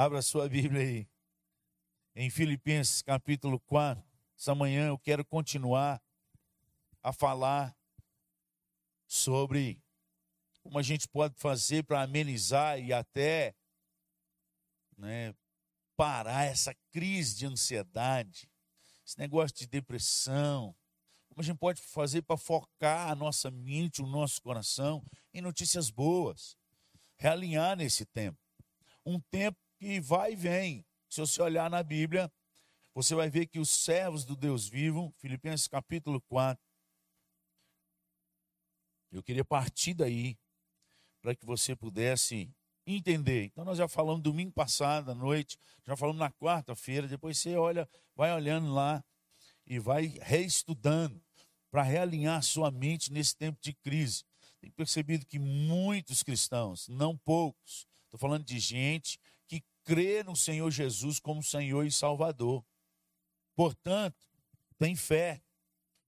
Abra sua Bíblia aí. Em Filipenses capítulo 4. Essa manhã eu quero continuar a falar sobre como a gente pode fazer para amenizar e até né, parar essa crise de ansiedade, esse negócio de depressão. Como a gente pode fazer para focar a nossa mente, o nosso coração em notícias boas, realinhar nesse tempo. Um tempo que vai e vem. Se você olhar na Bíblia, você vai ver que os servos do Deus vivo, Filipenses capítulo 4, eu queria partir daí para que você pudesse entender. Então nós já falamos domingo passado à noite, já falamos na quarta-feira, depois você olha, vai olhando lá e vai reestudando para realinhar sua mente nesse tempo de crise. Tem percebido que muitos cristãos, não poucos, estou falando de gente crê no Senhor Jesus como Senhor e Salvador. Portanto, tem fé.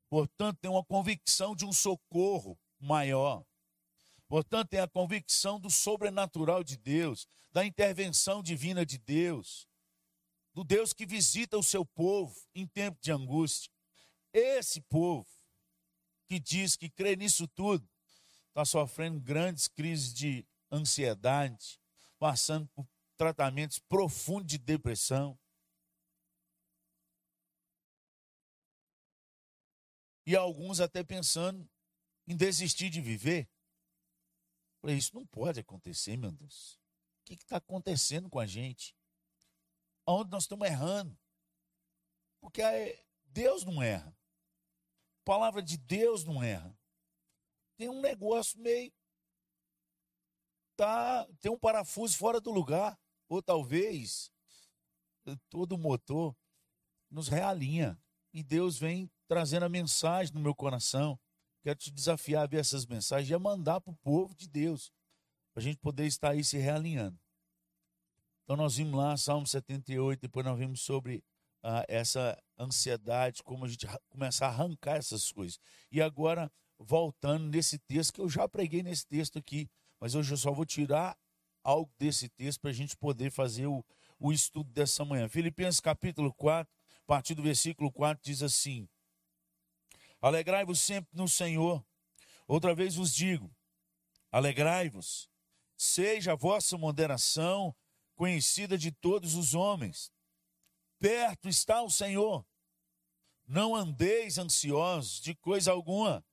Portanto, tem uma convicção de um socorro maior. Portanto, tem a convicção do sobrenatural de Deus, da intervenção divina de Deus, do Deus que visita o seu povo em tempo de angústia. Esse povo que diz que crê nisso tudo, está sofrendo grandes crises de ansiedade, passando por tratamentos profundos de depressão. E alguns até pensando em desistir de viver. Falei, isso não pode acontecer, meu Deus. O que está acontecendo com a gente? Onde nós estamos errando? Porque Deus não erra. A palavra de Deus não erra. Tem um negócio meio. Tá, tem um parafuso fora do lugar. Ou talvez todo o motor nos realinha. E Deus vem trazendo a mensagem no meu coração. Quero te desafiar a ver essas mensagens e a mandar para o povo de Deus, para a gente poder estar aí se realinhando. Então nós vimos lá, Salmo 78, depois nós vimos sobre ah, essa ansiedade, como a gente começar a arrancar essas coisas. E agora, voltando nesse texto, que eu já preguei nesse texto aqui, mas hoje eu só vou tirar algo desse texto para a gente poder fazer o, o estudo dessa manhã. Filipenses capítulo 4, a partir do versículo 4, diz assim: Alegrai-vos sempre no Senhor. Outra vez vos digo: alegrai-vos. Seja a vossa moderação conhecida de todos os homens. Perto está o Senhor. Não andeis ansiosos de coisa alguma.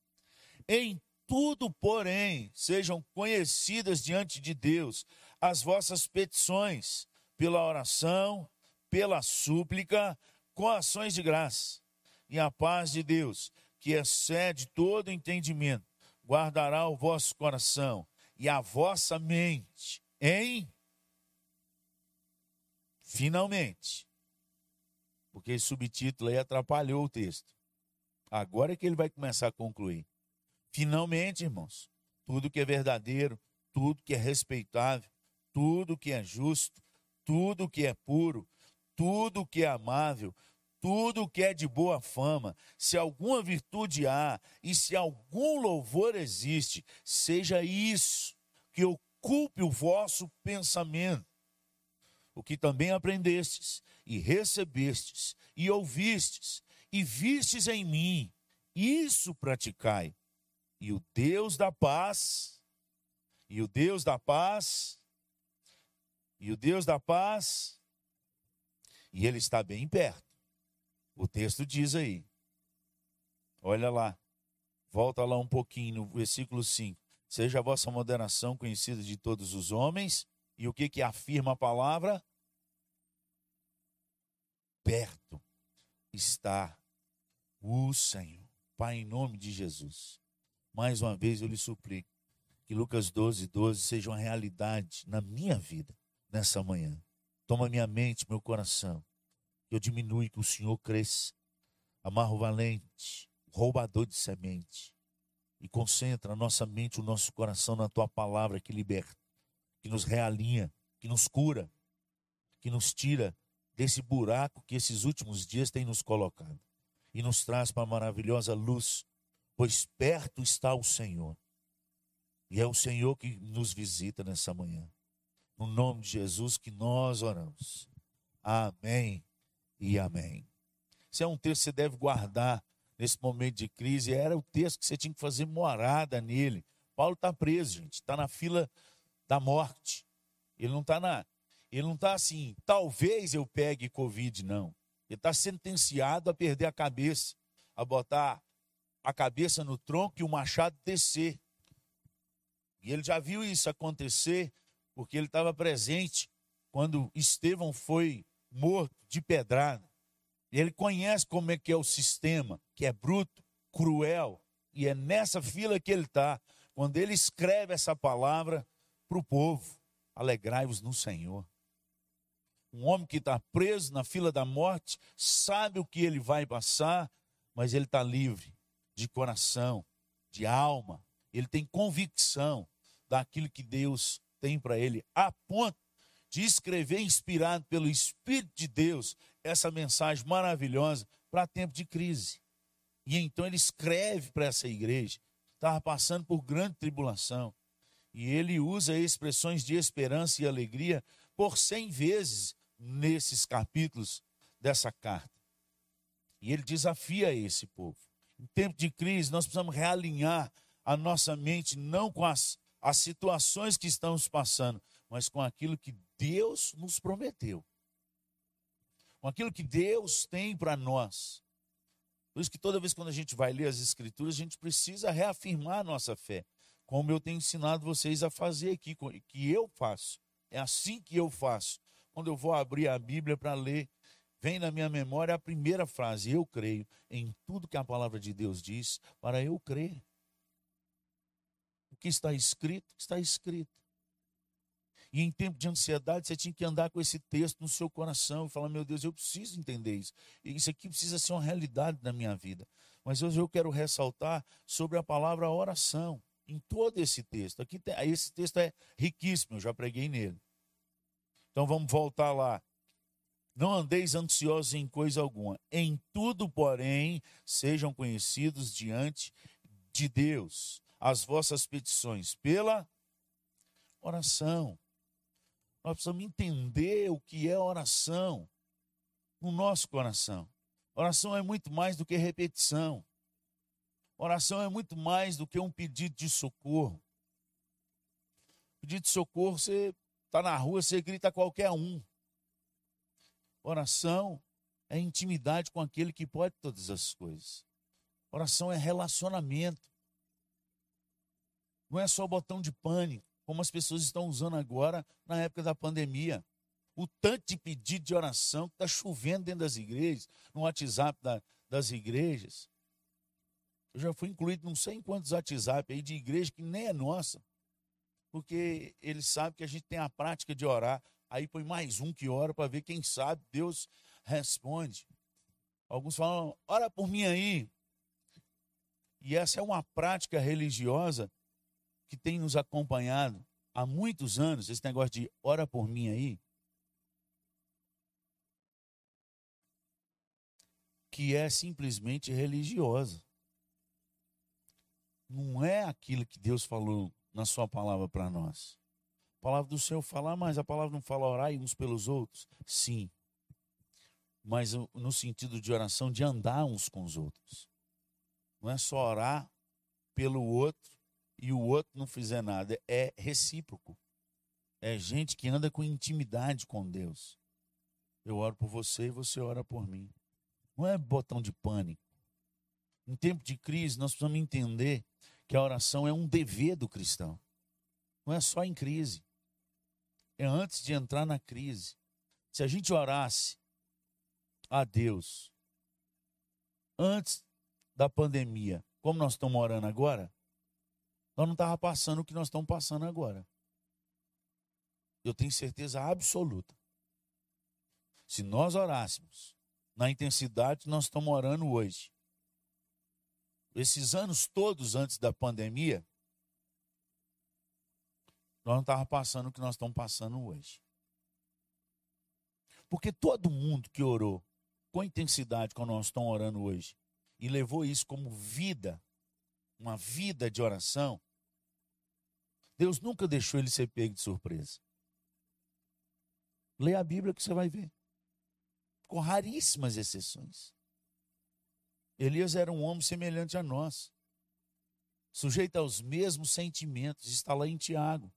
Em tudo, porém, sejam conhecidas diante de Deus as vossas petições, pela oração, pela súplica, com ações de graça. E a paz de Deus, que excede todo entendimento, guardará o vosso coração e a vossa mente em finalmente. Porque esse subtítulo aí atrapalhou o texto. Agora é que ele vai começar a concluir. Finalmente, irmãos, tudo que é verdadeiro, tudo que é respeitável, tudo que é justo, tudo que é puro, tudo que é amável, tudo que é de boa fama, se alguma virtude há e se algum louvor existe, seja isso que ocupe o vosso pensamento. O que também aprendestes e recebestes e ouvistes e vistes em mim, isso praticai. E o Deus da paz, e o Deus da paz, e o Deus da paz, e ele está bem perto o texto diz aí. Olha lá. Volta lá um pouquinho no versículo 5. Seja a vossa moderação conhecida de todos os homens. E o que que afirma a palavra? Perto está o Senhor. Pai, em nome de Jesus. Mais uma vez eu lhe suplico que Lucas 12, 12 seja uma realidade na minha vida nessa manhã. Toma minha mente, meu coração que eu diminui, que o Senhor cresça. Amarro valente, roubador de semente. E concentra a nossa mente, o nosso coração na tua palavra que liberta, que nos realinha, que nos cura, que nos tira desse buraco que esses últimos dias têm nos colocado e nos traz para a maravilhosa luz, pois perto está o Senhor. E é o Senhor que nos visita nessa manhã. No nome de Jesus que nós oramos. Amém e amém. Esse é um texto que você deve guardar nesse momento de crise. Era o texto que você tinha que fazer morada nele. Paulo está preso, gente. Está na fila da morte. Ele não está na. Ele não está assim, talvez eu pegue Covid, não. Ele está sentenciado a perder a cabeça, a botar a cabeça no tronco e o machado descer. E ele já viu isso acontecer, porque ele estava presente quando Estevão foi morto de pedrada. Ele conhece como é que é o sistema, que é bruto, cruel, e é nessa fila que ele está. Quando ele escreve essa palavra para o povo, alegrai-vos no Senhor. Um homem que está preso na fila da morte, sabe o que ele vai passar, mas ele está livre de coração, de alma. Ele tem convicção daquilo que Deus tem para ele, a ponto de escrever, inspirado pelo Espírito de Deus, essa mensagem maravilhosa para tempo de crise. E então ele escreve para essa igreja, estava passando por grande tribulação. E ele usa expressões de esperança e alegria por cem vezes nesses capítulos dessa carta. E ele desafia esse povo. Em tempo de crise, nós precisamos realinhar a nossa mente não com as, as situações que estamos passando, mas com aquilo que Deus nos prometeu com aquilo que Deus tem para nós. Por isso que toda vez quando a gente vai ler as Escrituras, a gente precisa reafirmar a nossa fé, como eu tenho ensinado vocês a fazer aqui, que eu faço. É assim que eu faço. Quando eu vou abrir a Bíblia para ler, vem na minha memória a primeira frase: Eu creio em tudo que a palavra de Deus diz, para eu crer. O que está escrito, está escrito. E em tempo de ansiedade, você tinha que andar com esse texto no seu coração e falar: meu Deus, eu preciso entender isso. Isso aqui precisa ser uma realidade na minha vida. Mas hoje eu quero ressaltar sobre a palavra oração em todo esse texto. Aqui tem, esse texto é riquíssimo, eu já preguei nele. Então vamos voltar lá. Não andeis ansiosos em coisa alguma. Em tudo, porém, sejam conhecidos diante de Deus as vossas petições pela oração. Nós precisamos entender o que é oração no nosso coração. Oração é muito mais do que repetição. Oração é muito mais do que um pedido de socorro. Pedido de socorro, você está na rua, você grita a qualquer um. Oração é intimidade com aquele que pode todas as coisas. Oração é relacionamento. Não é só botão de pânico como as pessoas estão usando agora na época da pandemia. O tanto de pedido de oração que está chovendo dentro das igrejas, no WhatsApp da, das igrejas. Eu já fui incluído não sei em quantos WhatsApp aí de igreja que nem é nossa. Porque eles sabem que a gente tem a prática de orar. Aí põe mais um que ora para ver quem sabe Deus responde. Alguns falam, ora por mim aí. E essa é uma prática religiosa que tem nos acompanhado há muitos anos, esse negócio de ora por mim aí, que é simplesmente religiosa. Não é aquilo que Deus falou na sua palavra para nós. A palavra do Senhor fala, mas a palavra não fala orar uns pelos outros? Sim. Mas no sentido de oração, de andar uns com os outros. Não é só orar pelo outro e o outro não fizer nada. É recíproco. É gente que anda com intimidade com Deus. Eu oro por você e você ora por mim. Não é botão de pânico. Em tempo de crise, nós precisamos entender que a oração é um dever do cristão. Não é só em crise. É antes de entrar na crise. Se a gente orasse a Deus antes da pandemia, como nós estamos orando agora, nós não estava passando o que nós estamos passando agora. Eu tenho certeza absoluta. Se nós orássemos na intensidade que nós estamos orando hoje, esses anos todos antes da pandemia, nós não estávamos passando o que nós estamos passando hoje. Porque todo mundo que orou com intensidade como nós estamos orando hoje e levou isso como vida, uma vida de oração, Deus nunca deixou ele ser pego de surpresa. Lê a Bíblia que você vai ver. Com raríssimas exceções. Elias era um homem semelhante a nós, sujeito aos mesmos sentimentos. Está lá em Tiago,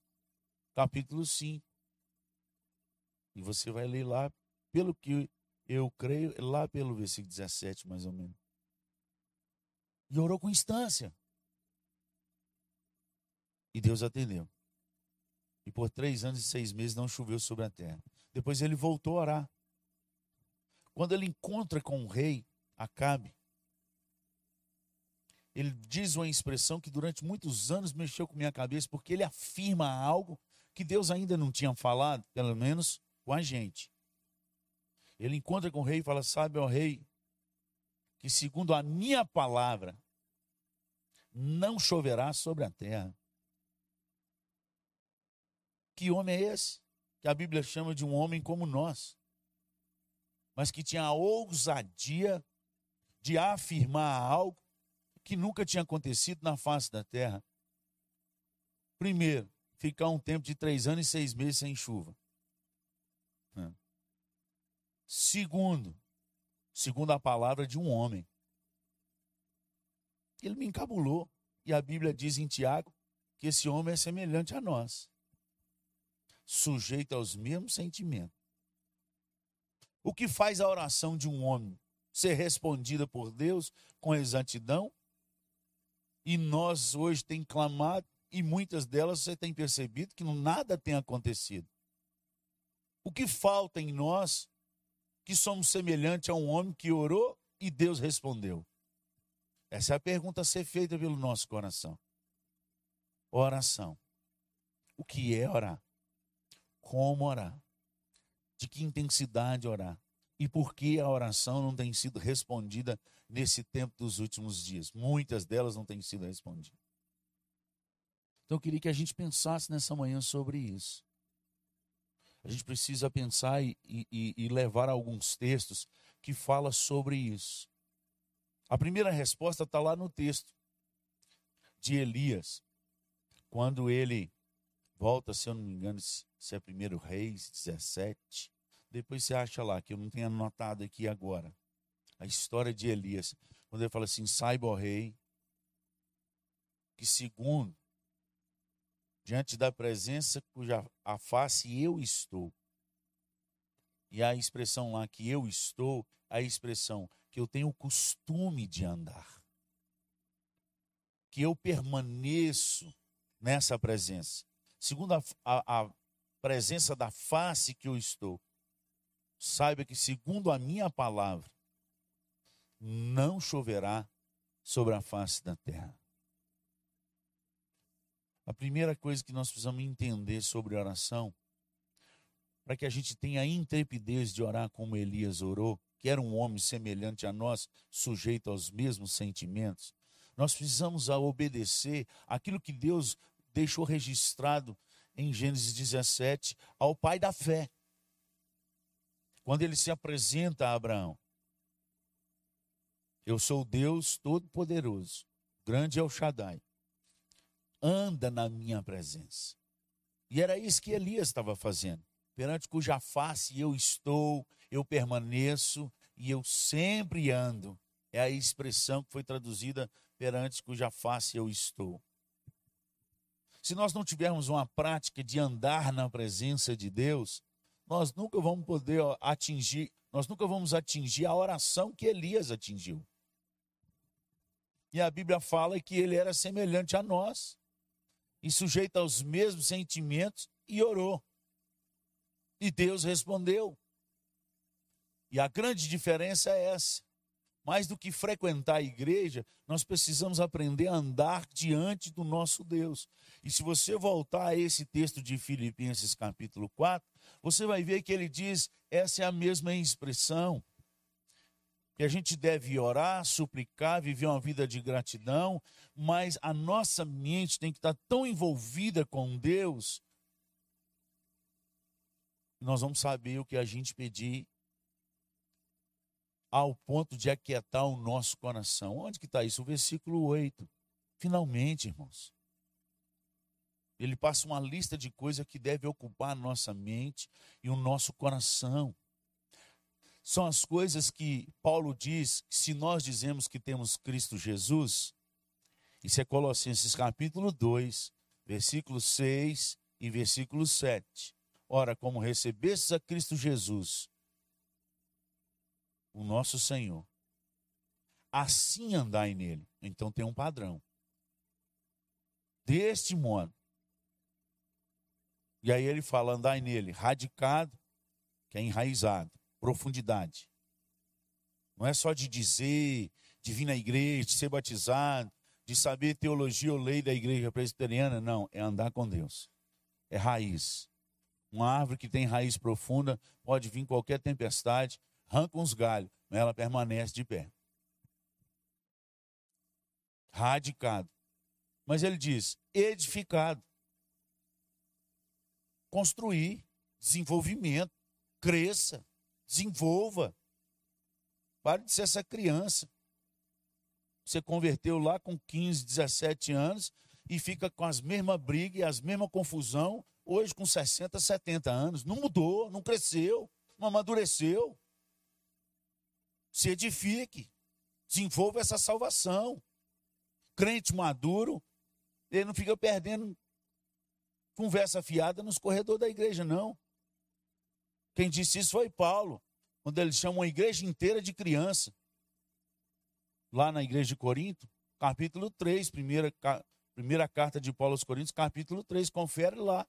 capítulo 5. E você vai ler lá, pelo que eu creio, lá pelo versículo 17, mais ou menos. E orou com instância. E Deus atendeu. E por três anos e seis meses não choveu sobre a terra. Depois ele voltou a orar. Quando ele encontra com o rei Acabe, ele diz uma expressão que durante muitos anos mexeu com minha cabeça, porque ele afirma algo que Deus ainda não tinha falado, pelo menos com a gente. Ele encontra com o rei e fala: Sabe, ó rei, que segundo a minha palavra, não choverá sobre a terra. Que homem é esse? Que a Bíblia chama de um homem como nós, mas que tinha a ousadia de afirmar algo que nunca tinha acontecido na face da terra. Primeiro, ficar um tempo de três anos e seis meses sem chuva. Segundo, segundo a palavra de um homem. Ele me encabulou. E a Bíblia diz em Tiago que esse homem é semelhante a nós, sujeito aos mesmos sentimentos. O que faz a oração de um homem ser respondida por Deus com exatidão? E nós hoje tem clamado, e muitas delas você tem percebido que nada tem acontecido. O que falta em nós que somos semelhantes a um homem que orou e Deus respondeu? Essa é a pergunta a ser feita pelo nosso coração. Oração. O que é orar? Como orar? De que intensidade orar? E por que a oração não tem sido respondida nesse tempo dos últimos dias? Muitas delas não têm sido respondidas. Então eu queria que a gente pensasse nessa manhã sobre isso. A gente precisa pensar e, e, e levar alguns textos que falam sobre isso. A primeira resposta está lá no texto de Elias, quando ele volta, se eu não me engano, se é primeiro Reis 17. Depois você acha lá, que eu não tenho anotado aqui agora. A história de Elias. Quando ele fala assim: saiba, ó rei, que segundo, diante da presença cuja a face eu estou. E a expressão lá que eu estou, a expressão que eu tenho o costume de andar, que eu permaneço nessa presença, segundo a, a, a presença da face que eu estou. Saiba que, segundo a minha palavra, não choverá sobre a face da terra. A primeira coisa que nós precisamos entender sobre oração, para que a gente tenha a intrepidez de orar como Elias orou, que era um homem semelhante a nós, sujeito aos mesmos sentimentos, nós precisamos obedecer aquilo que Deus deixou registrado em Gênesis 17 ao pai da fé. Quando ele se apresenta a Abraão, eu sou Deus Todo-Poderoso, grande é o Shaddai. Anda na minha presença. E era isso que Elias estava fazendo perante cuja face eu estou, eu permaneço e eu sempre ando. É a expressão que foi traduzida perante cuja face eu estou. Se nós não tivermos uma prática de andar na presença de Deus, nós nunca vamos poder atingir, nós nunca vamos atingir a oração que Elias atingiu. E a Bíblia fala que ele era semelhante a nós, e sujeito aos mesmos sentimentos, e orou. E Deus respondeu. E a grande diferença é essa. Mais do que frequentar a igreja, nós precisamos aprender a andar diante do nosso Deus. E se você voltar a esse texto de Filipenses capítulo 4, você vai ver que ele diz: essa é a mesma expressão. Que a gente deve orar, suplicar, viver uma vida de gratidão, mas a nossa mente tem que estar tão envolvida com Deus nós vamos saber o que a gente pedir ao ponto de aquietar o nosso coração. Onde que está isso? O versículo 8. Finalmente, irmãos. Ele passa uma lista de coisas que deve ocupar a nossa mente e o nosso coração. São as coisas que Paulo diz que se nós dizemos que temos Cristo Jesus, isso é Colossenses capítulo 2, versículo 6 e versículo 7. Ora, como recebestes a Cristo Jesus, o nosso Senhor, assim andai nele. Então tem um padrão. Deste modo, e aí ele fala: andai nele, radicado, que é enraizado, profundidade. Não é só de dizer, de vir na igreja, de ser batizado, de saber teologia ou lei da igreja presbiteriana, não, é andar com Deus. É raiz. Uma árvore que tem raiz profunda pode vir qualquer tempestade, arranca uns galhos, mas ela permanece de pé. Radicado. Mas ele diz: edificado construir, desenvolvimento, cresça, desenvolva. Pare de ser essa criança. Você converteu lá com 15, 17 anos e fica com as mesmas brigas e as mesmas confusão, hoje com 60, 70 anos. Não mudou, não cresceu, não amadureceu. Se edifique, desenvolva essa salvação. Crente maduro, ele não fica perdendo conversa fiada nos corredores da igreja, não. Quem disse isso foi Paulo, quando ele chama uma igreja inteira de criança. Lá na igreja de Corinto, capítulo 3, primeira, primeira carta de Paulo aos Coríntios, capítulo 3, confere lá.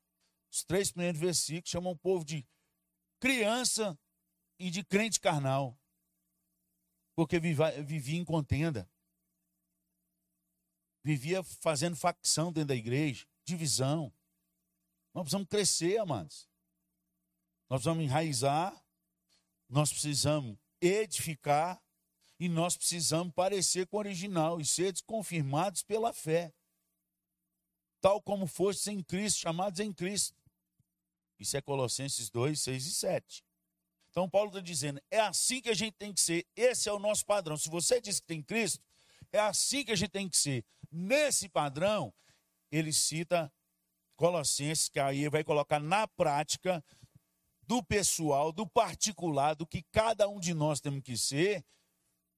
Os três primeiros versículos chamam o povo de criança e de crente carnal. Porque vivia em contenda. Vivia fazendo facção dentro da igreja, divisão. Nós precisamos crescer, amados. Nós precisamos enraizar, nós precisamos edificar e nós precisamos parecer com o original e ser confirmados pela fé. Tal como fostes em Cristo, chamados em Cristo. Isso é Colossenses 2, 6 e 7. Então Paulo está dizendo, é assim que a gente tem que ser, esse é o nosso padrão. Se você diz que tem Cristo, é assim que a gente tem que ser. Nesse padrão, ele cita Colossenses, que aí vai colocar na prática do pessoal, do particular, do que cada um de nós temos que ser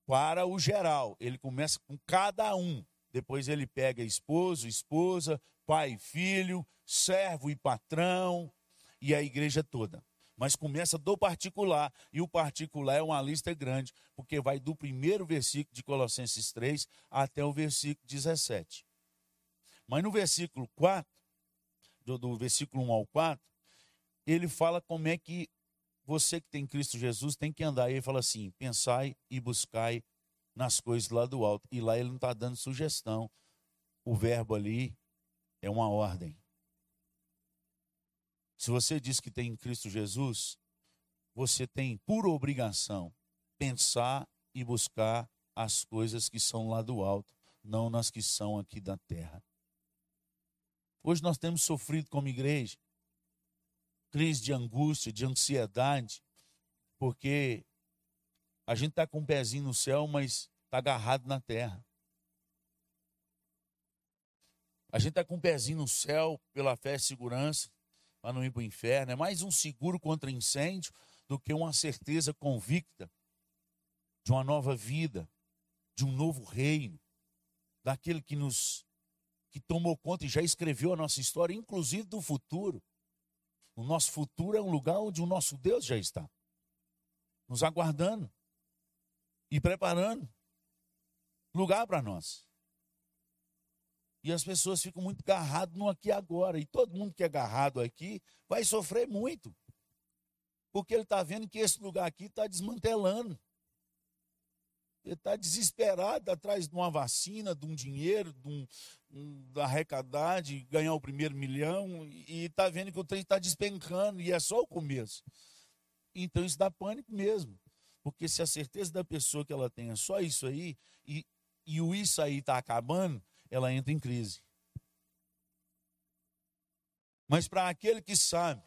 para o geral. Ele começa com cada um. Depois ele pega esposo, esposa, pai e filho, servo e patrão e a igreja toda. Mas começa do particular, e o particular é uma lista grande, porque vai do primeiro versículo de Colossenses 3 até o versículo 17. Mas no versículo 4, do, do versículo 1 ao 4, ele fala como é que você que tem Cristo Jesus tem que andar. Ele fala assim: pensai e buscai nas coisas lá do alto. E lá ele não está dando sugestão. O verbo ali é uma ordem. Se você diz que tem Cristo Jesus, você tem por obrigação pensar e buscar as coisas que são lá do alto, não nas que são aqui da terra. Hoje nós temos sofrido como igreja crise de angústia, de ansiedade, porque a gente está com um pezinho no céu, mas está agarrado na terra. A gente está com um pezinho no céu pela fé e segurança, para não ir para o inferno. É mais um seguro contra incêndio do que uma certeza convicta de uma nova vida, de um novo reino, daquele que nos que tomou conta e já escreveu a nossa história, inclusive do futuro. O nosso futuro é um lugar onde o nosso Deus já está, nos aguardando e preparando lugar para nós. E as pessoas ficam muito agarradas no aqui e agora. E todo mundo que é agarrado aqui vai sofrer muito. Porque ele está vendo que esse lugar aqui está desmantelando. Ele está desesperado atrás de uma vacina, de um dinheiro, de um, arrecadar, de ganhar o primeiro milhão, e está vendo que o trem está despencando, e é só o começo. Então isso dá pânico mesmo. Porque se a certeza da pessoa que ela tem é só isso aí, e, e o isso aí está acabando, ela entra em crise. Mas para aquele que sabe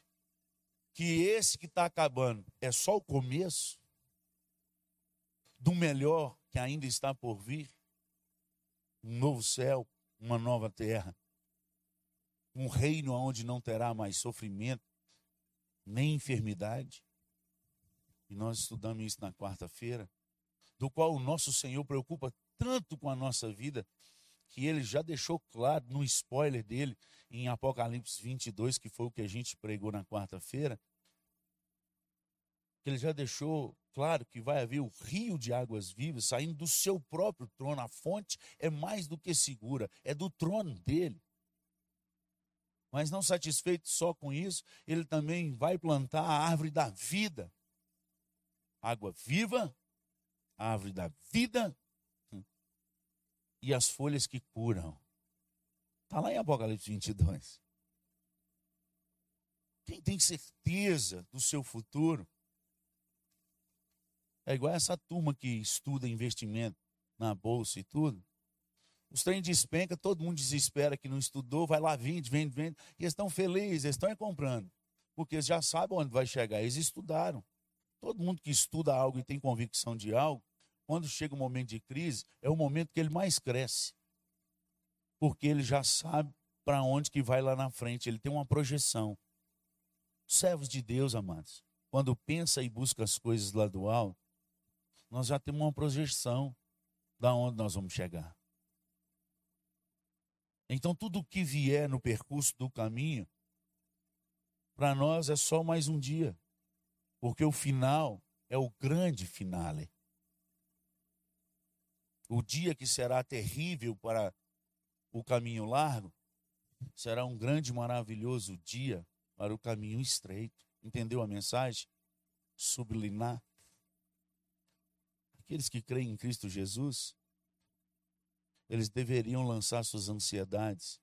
que esse que está acabando é só o começo, do melhor que ainda está por vir um novo céu, uma nova terra. um reino onde não terá mais sofrimento, nem enfermidade. E nós estudamos isso na quarta-feira, do qual o nosso Senhor preocupa tanto com a nossa vida, que ele já deixou claro no spoiler dele em Apocalipse 22, que foi o que a gente pregou na quarta-feira, que ele já deixou claro que vai haver o rio de águas vivas saindo do seu próprio trono. A fonte é mais do que segura, é do trono dele. Mas não satisfeito só com isso, ele também vai plantar a árvore da vida. Água viva, árvore da vida hum, e as folhas que curam. Está lá em Apocalipse 22. Quem tem certeza do seu futuro é igual essa turma que estuda investimento na bolsa e tudo. Os trem despenca, todo mundo desespera que não estudou, vai lá, vende, vende, vende. E eles estão felizes, eles estão comprando. Porque eles já sabem onde vai chegar, eles estudaram. Todo mundo que estuda algo e tem convicção de algo, quando chega o momento de crise, é o momento que ele mais cresce. Porque ele já sabe para onde que vai lá na frente, ele tem uma projeção. Servos de Deus, amados, quando pensa e busca as coisas lá do alto, nós já temos uma projeção da onde nós vamos chegar. Então, tudo que vier no percurso do caminho, para nós é só mais um dia, porque o final é o grande finale. O dia que será terrível para o caminho largo, será um grande, maravilhoso dia para o caminho estreito. Entendeu a mensagem? Sublinar. Aqueles que creem em Cristo Jesus, eles deveriam lançar suas ansiedades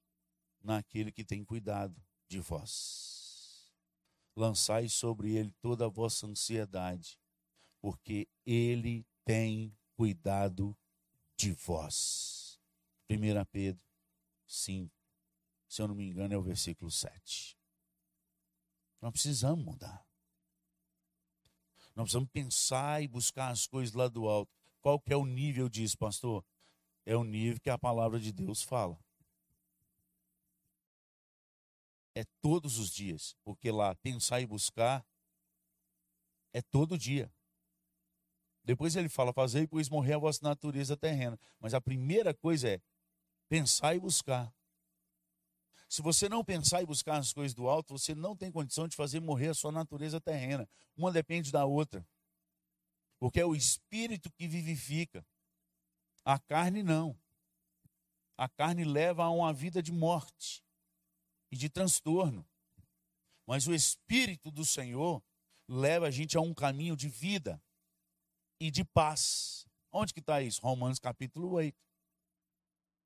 naquele que tem cuidado de vós. Lançai sobre ele toda a vossa ansiedade, porque ele tem cuidado de vós. 1 Pedro 5, se eu não me engano, é o versículo 7. Nós precisamos mudar. Nós precisamos pensar e buscar as coisas lá do alto. Qual que é o nível disso, pastor? É o nível que a palavra de Deus fala. É todos os dias, porque lá pensar e buscar é todo dia. Depois ele fala, fazer e pois morrer a vossa natureza terrena. Mas a primeira coisa é pensar e buscar. Se você não pensar e buscar as coisas do alto, você não tem condição de fazer morrer a sua natureza terrena. Uma depende da outra. Porque é o espírito que vivifica. A carne não. A carne leva a uma vida de morte e de transtorno. Mas o espírito do Senhor leva a gente a um caminho de vida e de paz. Onde que está isso? Romanos capítulo 8.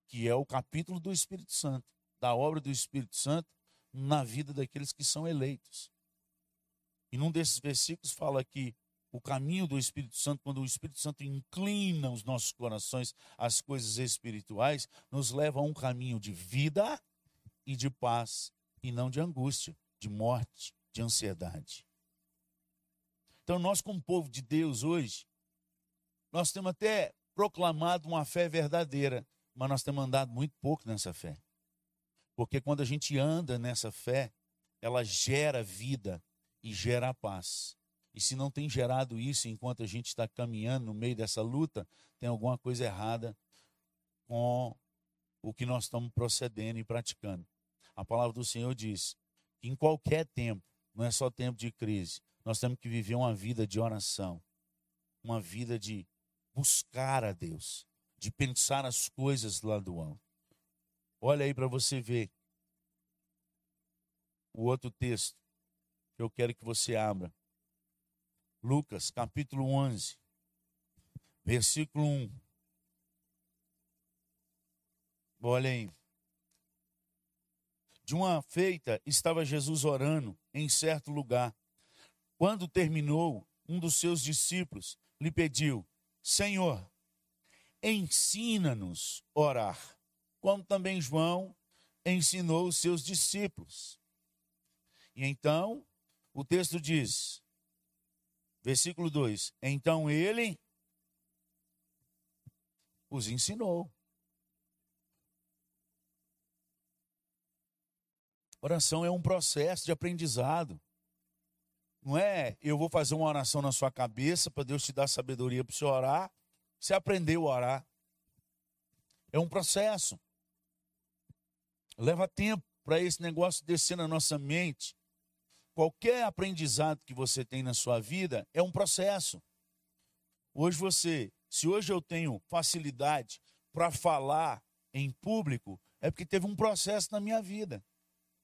Que é o capítulo do Espírito Santo da obra do Espírito Santo na vida daqueles que são eleitos. E num desses versículos fala que o caminho do Espírito Santo, quando o Espírito Santo inclina os nossos corações às coisas espirituais, nos leva a um caminho de vida e de paz, e não de angústia, de morte, de ansiedade. Então, nós, como povo de Deus hoje, nós temos até proclamado uma fé verdadeira, mas nós temos andado muito pouco nessa fé. Porque quando a gente anda nessa fé, ela gera vida e gera paz. E se não tem gerado isso enquanto a gente está caminhando no meio dessa luta, tem alguma coisa errada com o que nós estamos procedendo e praticando. A palavra do Senhor diz que em qualquer tempo, não é só tempo de crise, nós temos que viver uma vida de oração, uma vida de buscar a Deus, de pensar as coisas lá do alto. Olha aí para você ver o outro texto que eu quero que você abra. Lucas, capítulo 11, versículo 1. Olha aí. De uma feita estava Jesus orando em certo lugar. Quando terminou, um dos seus discípulos lhe pediu: Senhor, ensina-nos orar como também João ensinou os seus discípulos. E então, o texto diz, versículo 2: Então ele os ensinou. Oração é um processo de aprendizado. Não é eu vou fazer uma oração na sua cabeça para Deus te dar sabedoria para você orar. Você aprendeu a orar. É um processo. Leva tempo para esse negócio descer na nossa mente. Qualquer aprendizado que você tem na sua vida é um processo. Hoje você, se hoje eu tenho facilidade para falar em público, é porque teve um processo na minha vida.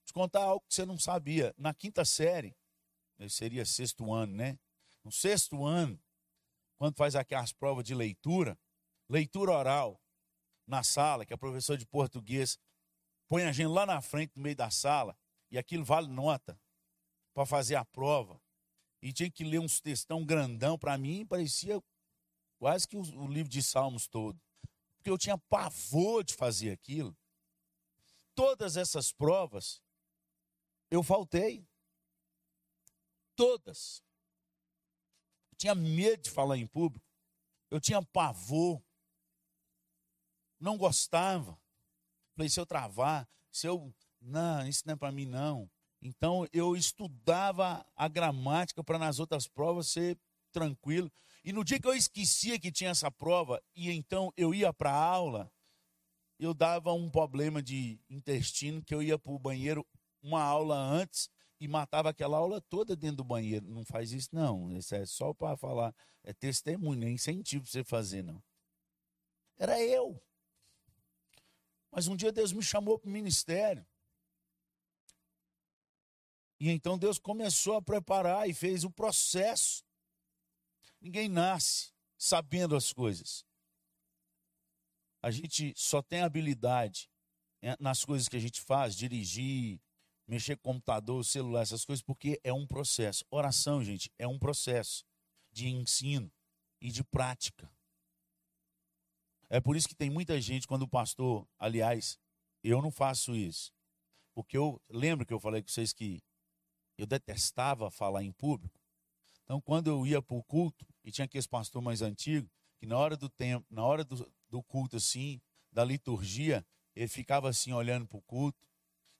Te contar algo que você não sabia. Na quinta série, seria sexto ano, né? No sexto ano, quando faz aqui as provas de leitura, leitura oral na sala, que a professora de português põe a gente lá na frente, no meio da sala, e aquilo vale nota para fazer a prova. E tinha que ler uns textão grandão, para mim parecia quase que o, o livro de Salmos todo. Porque eu tinha pavor de fazer aquilo. Todas essas provas eu faltei. Todas. Eu tinha medo de falar em público. Eu tinha pavor. Não gostava. Falei, se eu travar, se eu. Não, isso não é para mim, não. Então eu estudava a gramática para nas outras provas ser tranquilo. E no dia que eu esquecia que tinha essa prova, e então eu ia para a aula, eu dava um problema de intestino que eu ia para o banheiro uma aula antes e matava aquela aula toda dentro do banheiro. Não faz isso, não. Isso é só para falar. É testemunho, é incentivo para você fazer, não. Era eu. Mas um dia Deus me chamou para o ministério. E então Deus começou a preparar e fez o processo. Ninguém nasce sabendo as coisas. A gente só tem habilidade é, nas coisas que a gente faz, dirigir, mexer com computador, celular, essas coisas, porque é um processo. Oração, gente, é um processo de ensino e de prática. É por isso que tem muita gente, quando o pastor, aliás, eu não faço isso. Porque eu lembro que eu falei com vocês que eu detestava falar em público. Então, quando eu ia para o culto, e tinha aqueles pastor mais antigo, que na hora do tempo, na hora do, do culto, assim, da liturgia, ele ficava assim, olhando para o culto,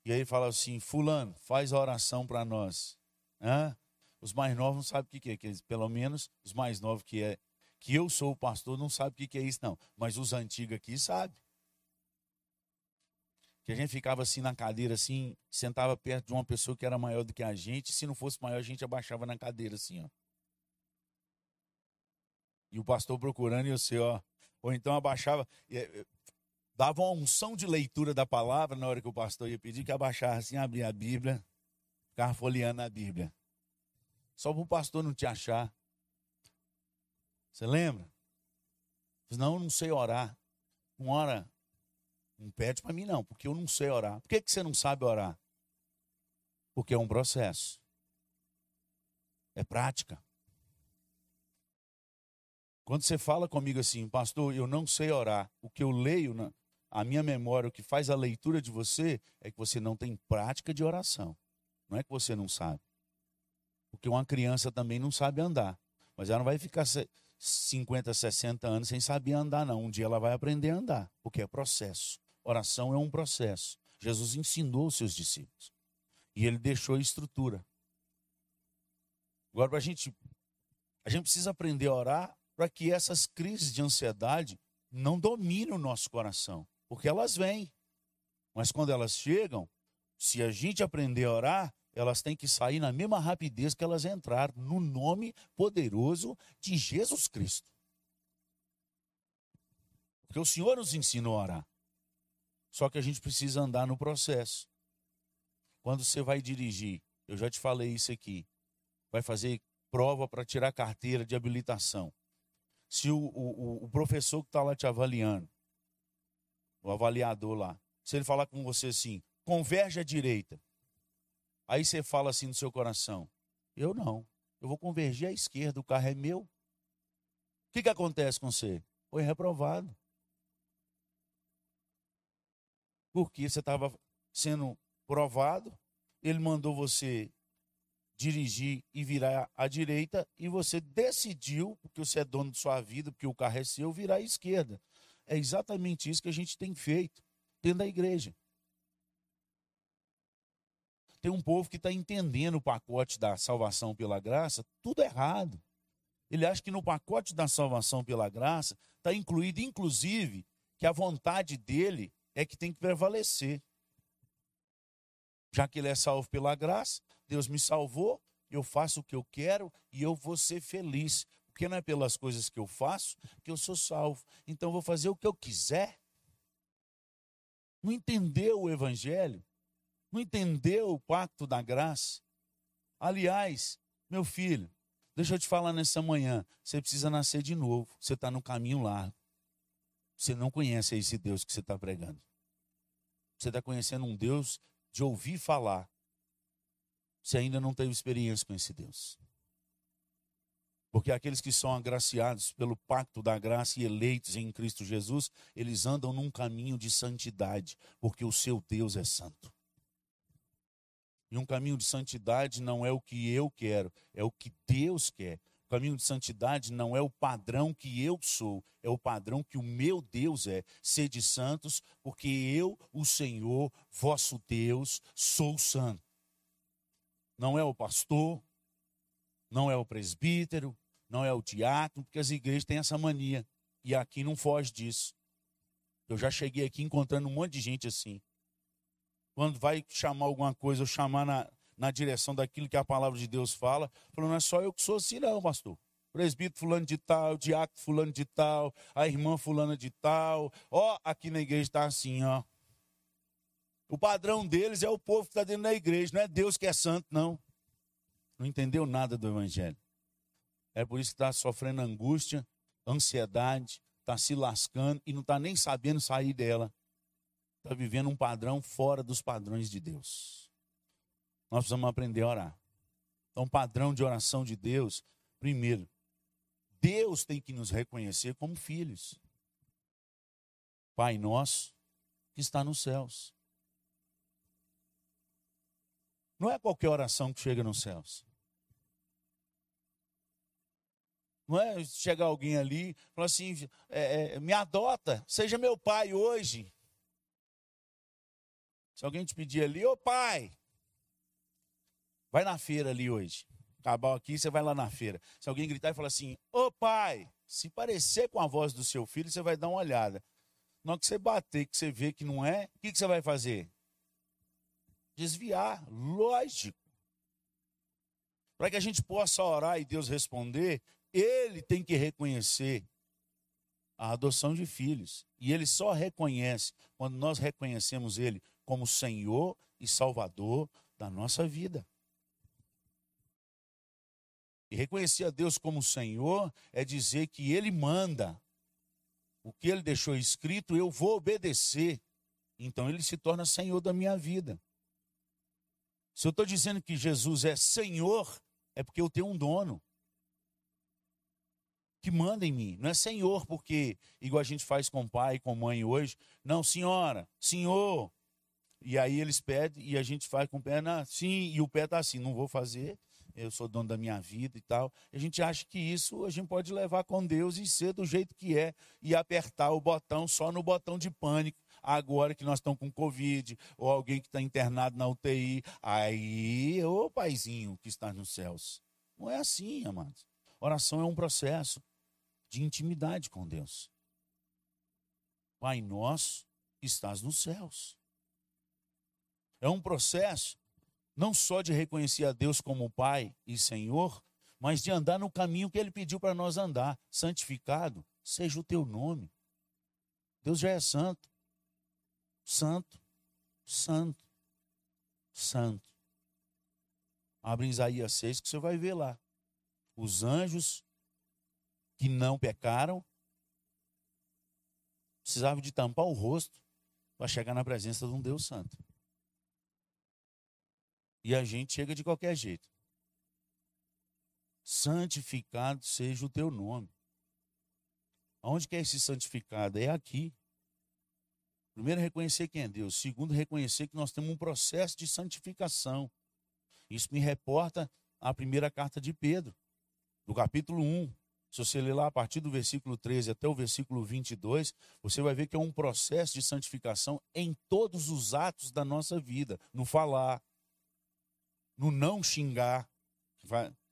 e aí falava assim: Fulano, faz a oração para nós. Hã? Os mais novos não sabem o que é, que pelo menos os mais novos que é que eu sou o pastor não sabe o que é isso, não. Mas os antigos aqui sabem. Que a gente ficava assim na cadeira, assim, sentava perto de uma pessoa que era maior do que a gente. Se não fosse maior, a gente abaixava na cadeira, assim, ó. E o pastor procurando e eu sei, ó. Ou então abaixava dava uma unção de leitura da palavra na hora que o pastor ia pedir que abaixasse assim, abrir a Bíblia, ficava folheando a Bíblia. Só para o pastor não te achar. Você lembra? Não, eu não sei orar. Não ora, não pede para mim não, porque eu não sei orar. Por que, que você não sabe orar? Porque é um processo. É prática. Quando você fala comigo assim, pastor, eu não sei orar, o que eu leio na, a minha memória, o que faz a leitura de você é que você não tem prática de oração. Não é que você não sabe. Porque uma criança também não sabe andar. Mas ela não vai ficar 50, 60 anos sem saber andar, não. Um dia ela vai aprender a andar, porque é processo. Oração é um processo. Jesus ensinou os seus discípulos. E ele deixou a estrutura. Agora, a gente, a gente precisa aprender a orar para que essas crises de ansiedade não dominem o nosso coração. Porque elas vêm. Mas quando elas chegam, se a gente aprender a orar, elas têm que sair na mesma rapidez que elas entraram, no nome poderoso de Jesus Cristo. Porque o Senhor nos ensinou a orar. Só que a gente precisa andar no processo. Quando você vai dirigir, eu já te falei isso aqui, vai fazer prova para tirar carteira de habilitação. Se o, o, o professor que está lá te avaliando, o avaliador lá, se ele falar com você assim, converge à direita, aí você fala assim no seu coração, eu não, eu vou convergir à esquerda, o carro é meu. O que, que acontece com você? Foi reprovado. Porque você estava sendo provado, ele mandou você dirigir e virar à direita e você decidiu, porque você é dono de sua vida, porque o carro é seu, virar à esquerda. É exatamente isso que a gente tem feito dentro da igreja. Tem um povo que está entendendo o pacote da salvação pela graça tudo errado. Ele acha que no pacote da salvação pela graça está incluído, inclusive, que a vontade dele é que tem que prevalecer. Já que ele é salvo pela graça, Deus me salvou, eu faço o que eu quero e eu vou ser feliz. Porque não é pelas coisas que eu faço que eu sou salvo. Então eu vou fazer o que eu quiser. Não entendeu o evangelho? Não entendeu o pacto da graça? Aliás, meu filho, deixa eu te falar nessa manhã, você precisa nascer de novo. Você está no caminho largo. Você não conhece esse Deus que você está pregando. Você está conhecendo um Deus de ouvir falar. Você ainda não teve experiência com esse Deus. Porque aqueles que são agraciados pelo pacto da graça e eleitos em Cristo Jesus, eles andam num caminho de santidade, porque o seu Deus é santo. E um caminho de santidade não é o que eu quero, é o que Deus quer. O caminho de santidade não é o padrão que eu sou, é o padrão que o meu Deus é. Sede santos, porque eu, o Senhor, vosso Deus, sou santo. Não é o pastor, não é o presbítero, não é o diácono, porque as igrejas têm essa mania. E aqui não foge disso. Eu já cheguei aqui encontrando um monte de gente assim. Quando vai chamar alguma coisa ou chamar na, na direção daquilo que a palavra de Deus fala, falou, não é só eu que sou assim, não, pastor. Presbítero fulano de tal, diácono fulano de tal, a irmã fulana de tal. Ó, aqui na igreja está assim, ó. O padrão deles é o povo que está dentro da igreja, não é Deus que é santo, não. Não entendeu nada do evangelho. É por isso que está sofrendo angústia, ansiedade, está se lascando e não está nem sabendo sair dela. Está vivendo um padrão fora dos padrões de Deus. Nós precisamos aprender a orar. Então, padrão de oração de Deus, primeiro, Deus tem que nos reconhecer como filhos. Pai nosso que está nos céus. Não é qualquer oração que chega nos céus. Não é chegar alguém ali e falar assim: é, é, me adota, seja meu pai hoje. Se alguém te pedir ali, ô pai, Vai na feira ali hoje. Acabar aqui, você vai lá na feira. Se alguém gritar e falar assim: Ô pai, se parecer com a voz do seu filho, você vai dar uma olhada. Na hora que você bater, que você vê que não é, o que, que você vai fazer? Desviar, lógico. Para que a gente possa orar e Deus responder, ele tem que reconhecer a adoção de filhos. E ele só reconhece quando nós reconhecemos ele como Senhor e Salvador da nossa vida. E reconhecer a Deus como Senhor é dizer que Ele manda. O que Ele deixou escrito, eu vou obedecer. Então Ele se torna Senhor da minha vida. Se eu estou dizendo que Jesus é Senhor, é porque eu tenho um dono que manda em mim. Não é Senhor, porque, igual a gente faz com pai e com mãe hoje. Não, senhora, senhor. E aí eles pedem e a gente faz com o pé, sim, e o pé está assim, não vou fazer, eu sou dono da minha vida e tal. A gente acha que isso a gente pode levar com Deus e ser do jeito que é e apertar o botão só no botão de pânico. Agora que nós estamos com Covid, ou alguém que está internado na UTI, aí, ô paizinho que está nos céus. Não é assim, amados. Oração é um processo de intimidade com Deus. Pai nosso estás nos céus. É um processo não só de reconhecer a Deus como Pai e Senhor, mas de andar no caminho que Ele pediu para nós andar. Santificado seja o teu nome. Deus já é santo. Santo, santo, santo. Abre Isaías 6 que você vai ver lá. Os anjos que não pecaram precisavam de tampar o rosto para chegar na presença de um Deus santo. E a gente chega de qualquer jeito. Santificado seja o teu nome. Aonde que é esse santificado? É aqui. Primeiro, reconhecer quem é Deus. Segundo, reconhecer que nós temos um processo de santificação. Isso me reporta a primeira carta de Pedro, no capítulo 1. Se você ler lá a partir do versículo 13 até o versículo 22, você vai ver que é um processo de santificação em todos os atos da nossa vida, no falar, no não xingar,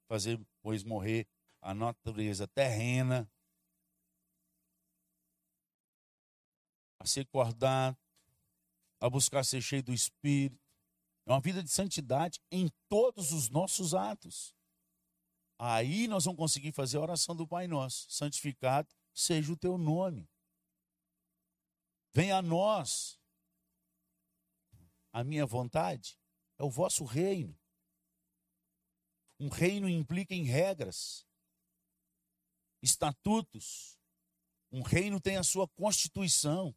fazer pois morrer a natureza terrena, a ser acordado, a buscar ser cheio do Espírito. É uma vida de santidade em todos os nossos atos. Aí nós vamos conseguir fazer a oração do Pai Nosso. Santificado seja o teu nome. Venha a nós a minha vontade, é o vosso reino. Um reino implica em regras, estatutos. Um reino tem a sua constituição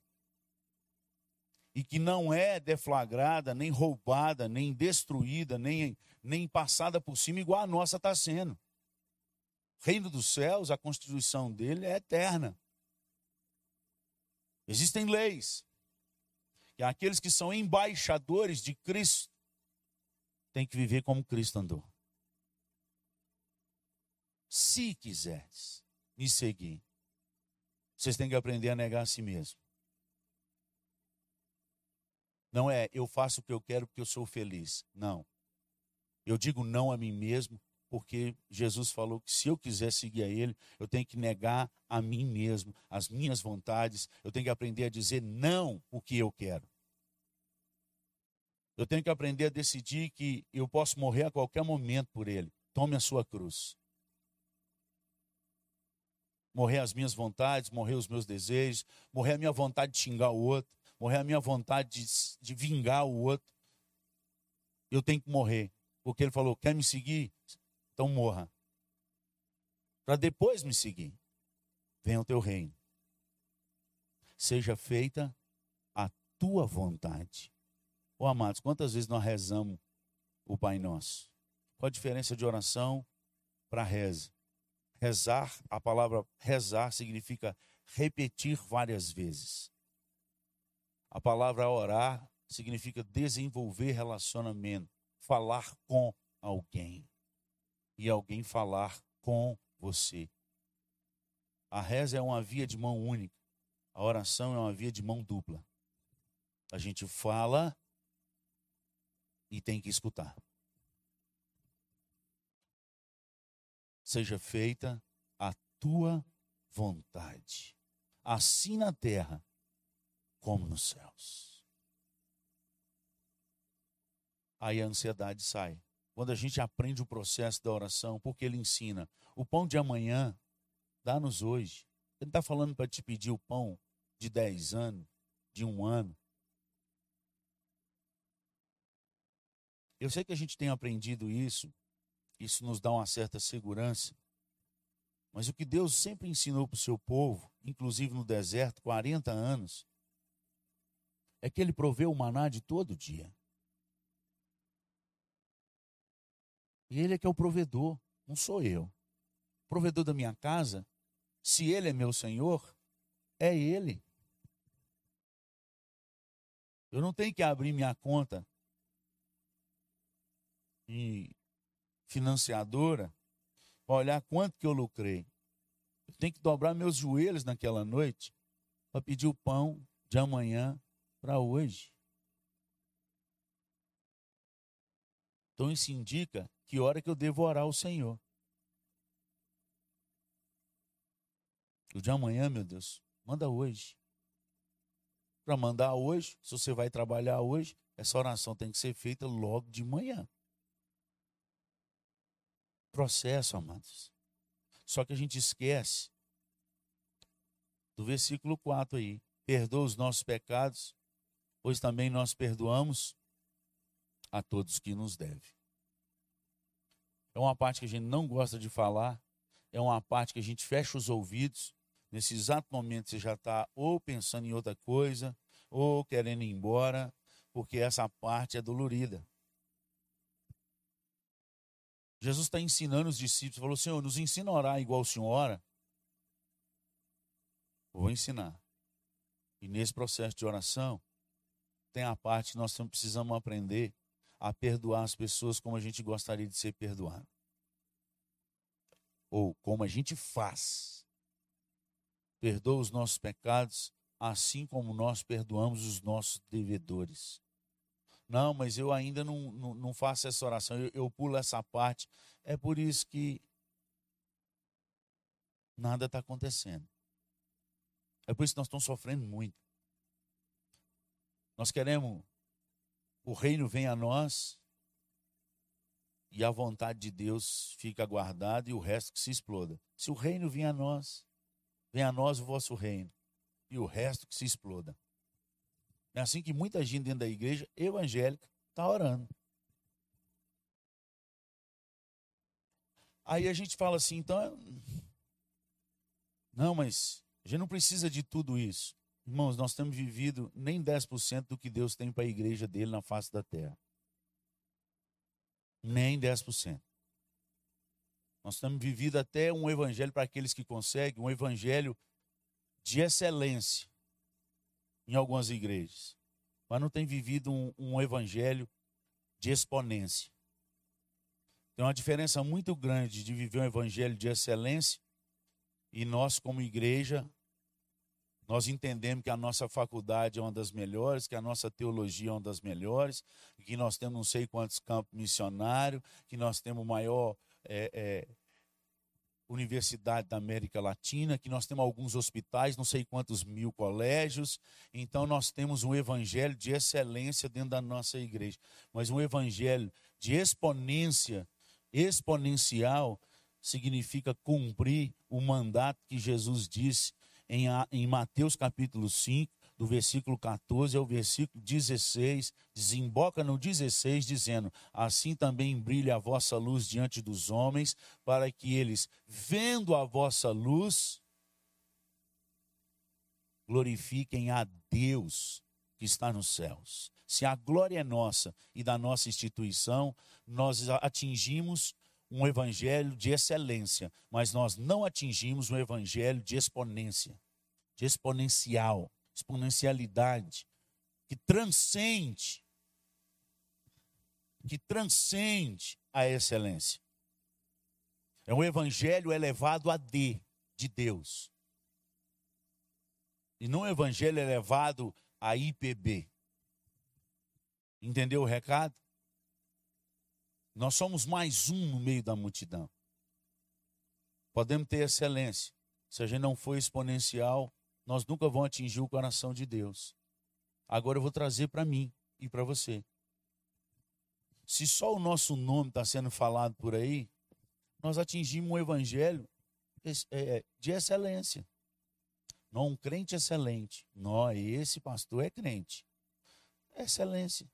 e que não é deflagrada, nem roubada, nem destruída, nem, nem passada por cima, igual a nossa está sendo. Reino dos céus, a constituição dele é eterna. Existem leis. E aqueles que são embaixadores de Cristo têm que viver como Cristo andou. Se quiseres me seguir, vocês têm que aprender a negar a si mesmo. Não é eu faço o que eu quero porque eu sou feliz. Não. Eu digo não a mim mesmo porque Jesus falou que se eu quiser seguir a Ele, eu tenho que negar a mim mesmo, as minhas vontades, eu tenho que aprender a dizer não o que eu quero. Eu tenho que aprender a decidir que eu posso morrer a qualquer momento por Ele. Tome a sua cruz. Morrer as minhas vontades, morrer os meus desejos, morrer a minha vontade de xingar o outro, morrer a minha vontade de, de vingar o outro. Eu tenho que morrer. Porque ele falou: quer me seguir? Então morra. Para depois me seguir. Venha o teu reino. Seja feita a tua vontade. Ô oh, amados, quantas vezes nós rezamos o Pai Nosso? Qual a diferença de oração para reza? Rezar, a palavra rezar significa repetir várias vezes. A palavra orar significa desenvolver relacionamento, falar com alguém e alguém falar com você. A reza é uma via de mão única, a oração é uma via de mão dupla. A gente fala e tem que escutar. Seja feita a tua vontade, assim na terra como nos céus. Aí a ansiedade sai. Quando a gente aprende o processo da oração, porque ele ensina: o pão de amanhã, dá-nos hoje. Ele está falando para te pedir o pão de 10 anos, de um ano. Eu sei que a gente tem aprendido isso, isso nos dá uma certa segurança, mas o que Deus sempre ensinou para o seu povo, inclusive no deserto, 40 anos, é que ele proveu o maná de todo dia. E ele é que é o provedor, não sou eu. O provedor da minha casa, se ele é meu Senhor, é ele. Eu não tenho que abrir minha conta em financiadora para olhar quanto que eu lucrei. Eu tenho que dobrar meus joelhos naquela noite para pedir o pão de amanhã para hoje. Então isso indica que hora que eu devo orar ao Senhor. O de amanhã, meu Deus, manda hoje. Para mandar hoje, se você vai trabalhar hoje, essa oração tem que ser feita logo de manhã. Processo, amados. Só que a gente esquece do versículo 4 aí. Perdoa os nossos pecados, pois também nós perdoamos a todos que nos devem. É uma parte que a gente não gosta de falar, é uma parte que a gente fecha os ouvidos. Nesse exato momento você já está ou pensando em outra coisa, ou querendo ir embora, porque essa parte é dolorida. Jesus está ensinando os discípulos, falou: Senhor, nos ensina a orar igual o Senhor ora. Vou ensinar. E nesse processo de oração, tem a parte que nós precisamos aprender a perdoar as pessoas como a gente gostaria de ser perdoado. Ou como a gente faz. Perdoa os nossos pecados, assim como nós perdoamos os nossos devedores. Não, mas eu ainda não, não, não faço essa oração, eu, eu pulo essa parte. É por isso que nada está acontecendo. É por isso que nós estamos sofrendo muito. Nós queremos, o reino vem a nós e a vontade de Deus fica guardada e o resto que se exploda. Se o reino vem a nós, vem a nós o vosso reino e o resto que se exploda. É assim que muita gente dentro da igreja evangélica está orando. Aí a gente fala assim, então. Não, mas a gente não precisa de tudo isso. Irmãos, nós temos vivido nem 10% do que Deus tem para a igreja dele na face da terra. Nem 10%. Nós temos vivido até um evangelho para aqueles que conseguem, um evangelho de excelência em algumas igrejas, mas não tem vivido um, um evangelho de exponência. Tem uma diferença muito grande de viver um evangelho de excelência e nós, como igreja, nós entendemos que a nossa faculdade é uma das melhores, que a nossa teologia é uma das melhores, que nós temos não sei quantos campos missionários, que nós temos maior é, é, universidade da América Latina, que nós temos alguns hospitais, não sei quantos mil colégios. Então nós temos um evangelho de excelência dentro da nossa igreja, mas um evangelho de exponência, exponencial, significa cumprir o mandato que Jesus disse em, Mateus capítulo 5, do versículo 14 ao versículo 16, desemboca no 16, dizendo: Assim também brilha a vossa luz diante dos homens, para que eles, vendo a vossa luz, glorifiquem a Deus que está nos céus. Se a glória é nossa e da nossa instituição, nós atingimos um evangelho de excelência, mas nós não atingimos um evangelho de exponência, de exponencial, exponencialidade, que transcende, que transcende a excelência. É um evangelho elevado a D, de Deus. E não um evangelho elevado a IPB. Entendeu o recado? Nós somos mais um no meio da multidão. Podemos ter excelência. Se a gente não for exponencial, nós nunca vamos atingir o coração de Deus. Agora eu vou trazer para mim e para você. Se só o nosso nome está sendo falado por aí, nós atingimos um evangelho é, de excelência. Não um crente excelente. Não, esse pastor é crente. É excelência.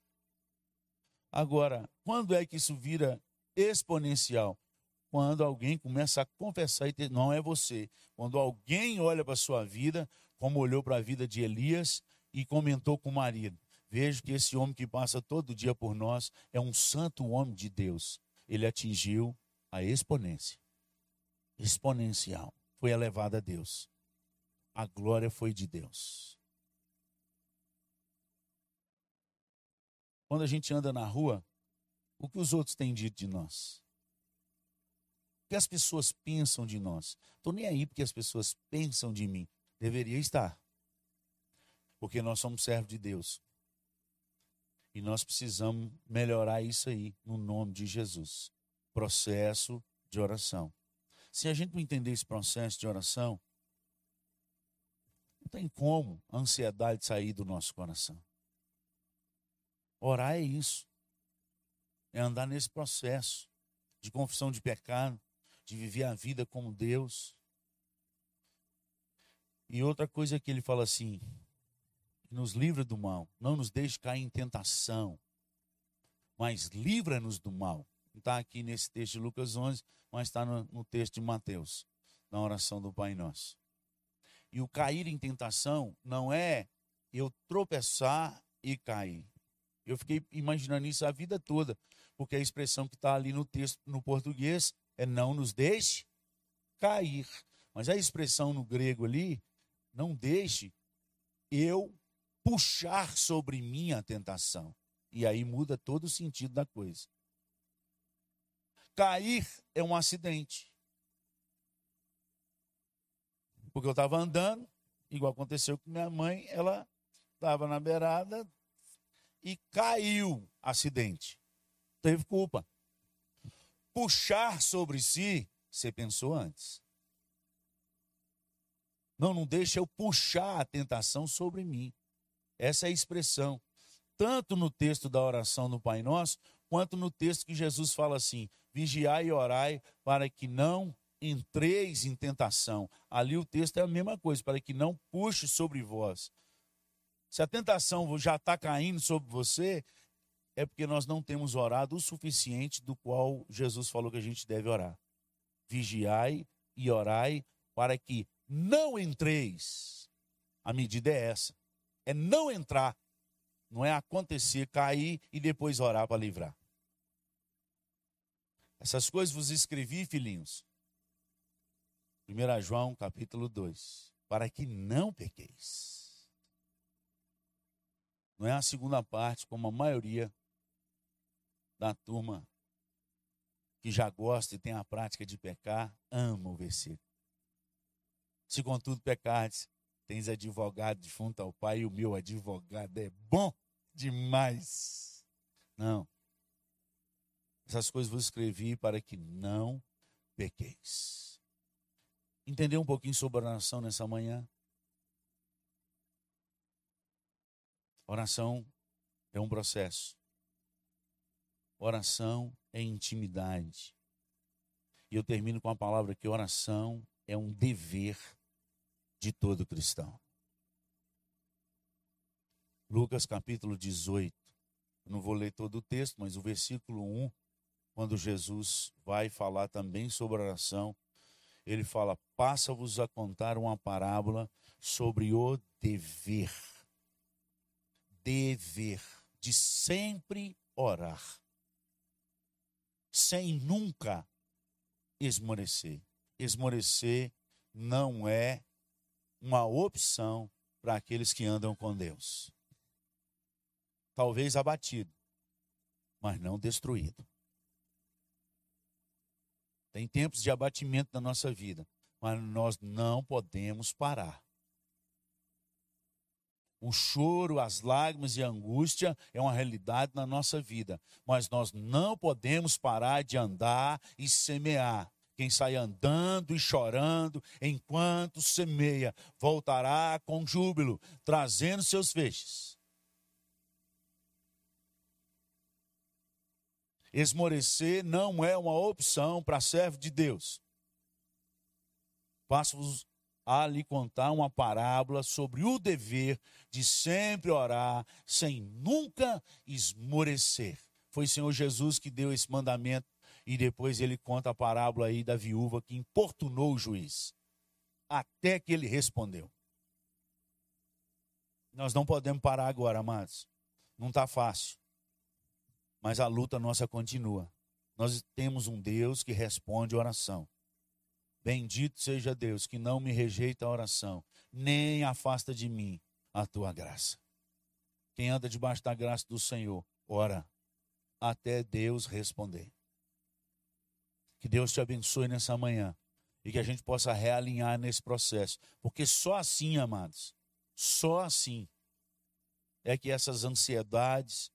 Agora, quando é que isso vira exponencial? Quando alguém começa a confessar e ter, não é você. Quando alguém olha para a sua vida, como olhou para a vida de Elias e comentou com o marido: Vejo que esse homem que passa todo dia por nós é um santo homem de Deus. Ele atingiu a exponência. Exponencial. Foi elevado a Deus. A glória foi de Deus. Quando a gente anda na rua, o que os outros têm dito de nós? Que as pessoas pensam de nós? Estou nem aí porque as pessoas pensam de mim. Deveria estar. Porque nós somos servos de Deus. E nós precisamos melhorar isso aí, no nome de Jesus. Processo de oração. Se a gente não entender esse processo de oração, não tem como a ansiedade sair do nosso coração. Orar é isso. É andar nesse processo de confissão de pecado, de viver a vida como Deus. E outra coisa que ele fala assim: nos livra do mal, não nos deixe cair em tentação, mas livra-nos do mal. Está aqui nesse texto de Lucas 11, mas está no, no texto de Mateus, na oração do Pai Nosso. E o cair em tentação não é eu tropeçar e cair. Eu fiquei imaginando isso a vida toda, porque a expressão que está ali no texto, no português, é não nos deixe cair. Mas a expressão no grego ali, não deixe eu puxar sobre mim a tentação. E aí muda todo o sentido da coisa. Cair é um acidente. Porque eu estava andando, igual aconteceu com minha mãe, ela estava na beirada, e caiu, acidente. Teve culpa. Puxar sobre si, você pensou antes. Não, não deixa eu puxar a tentação sobre mim. Essa é a expressão. Tanto no texto da oração no Pai Nosso, quanto no texto que Jesus fala assim: vigiai e orai para que não entreis em tentação. Ali o texto é a mesma coisa, para que não puxe sobre vós. Se a tentação já está caindo sobre você, é porque nós não temos orado o suficiente do qual Jesus falou que a gente deve orar. Vigiai e orai para que não entreis. A medida é essa. É não entrar. Não é acontecer, cair e depois orar para livrar. Essas coisas vos escrevi, filhinhos. 1 João capítulo 2. Para que não pequeis. Não é a segunda parte, como a maioria da turma que já gosta e tem a prática de pecar, ama o versículo. Se contudo pecares, tens advogado de junto ao Pai, e o meu advogado é bom demais. Não. Essas coisas vos escrevi para que não pequeis. Entendeu um pouquinho sobre oração nessa manhã? Oração é um processo. Oração é intimidade. E eu termino com a palavra que oração é um dever de todo cristão. Lucas capítulo 18. Eu não vou ler todo o texto, mas o versículo 1, quando Jesus vai falar também sobre oração, ele fala: Passa-vos a contar uma parábola sobre o dever. Dever de sempre orar, sem nunca esmorecer. Esmorecer não é uma opção para aqueles que andam com Deus. Talvez abatido, mas não destruído. Tem tempos de abatimento na nossa vida, mas nós não podemos parar. O choro, as lágrimas e a angústia é uma realidade na nossa vida, mas nós não podemos parar de andar e semear. Quem sai andando e chorando enquanto semeia, voltará com júbilo, trazendo seus feixes. Esmorecer não é uma opção para servo de Deus. Passo-vos a lhe contar uma parábola sobre o dever de sempre orar sem nunca esmorecer. Foi o Senhor Jesus que deu esse mandamento e depois ele conta a parábola aí da viúva que importunou o juiz, até que ele respondeu. Nós não podemos parar agora, amados. Não está fácil. Mas a luta nossa continua. Nós temos um Deus que responde oração. Bendito seja Deus que não me rejeita a oração, nem afasta de mim a tua graça. Quem anda debaixo da graça do Senhor, ora até Deus responder. Que Deus te abençoe nessa manhã e que a gente possa realinhar nesse processo, porque só assim, amados, só assim é que essas ansiedades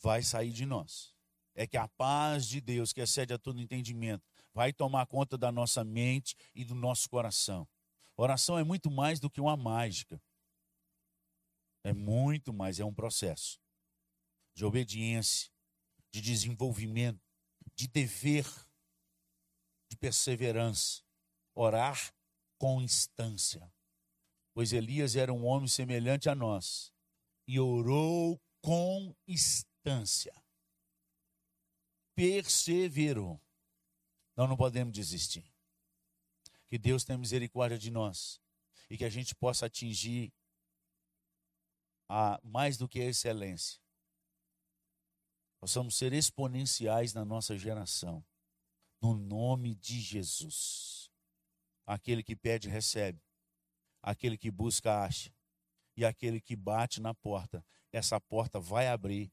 vai sair de nós. É que a paz de Deus, que excede a todo entendimento, vai tomar conta da nossa mente e do nosso coração. Oração é muito mais do que uma mágica. É muito mais, é um processo de obediência, de desenvolvimento, de dever, de perseverança, orar com instância. Pois Elias era um homem semelhante a nós e orou com instância. Perseverou. Nós não podemos desistir. Que Deus tenha misericórdia de nós e que a gente possa atingir a mais do que a excelência possamos ser exponenciais na nossa geração. No nome de Jesus. Aquele que pede, recebe. Aquele que busca, acha. E aquele que bate na porta, essa porta vai abrir.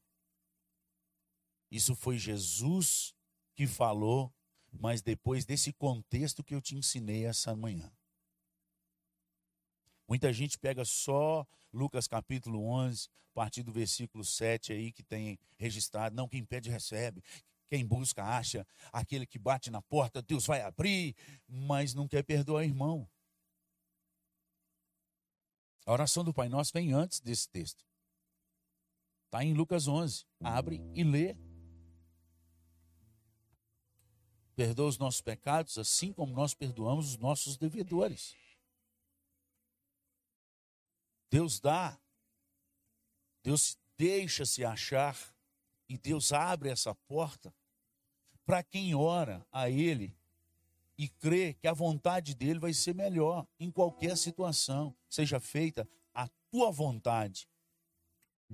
Isso foi Jesus que falou, mas depois desse contexto que eu te ensinei essa manhã. Muita gente pega só Lucas capítulo 11, a partir do versículo 7 aí que tem registrado, não, quem pede recebe, quem busca acha, aquele que bate na porta, Deus vai abrir, mas não quer perdoar irmão. A oração do Pai Nosso vem antes desse texto. Está em Lucas 11. Abre e lê. Perdoa os nossos pecados, assim como nós perdoamos os nossos devedores. Deus dá, Deus deixa se achar e Deus abre essa porta para quem ora a Ele e crê que a vontade dele vai ser melhor em qualquer situação, seja feita a tua vontade,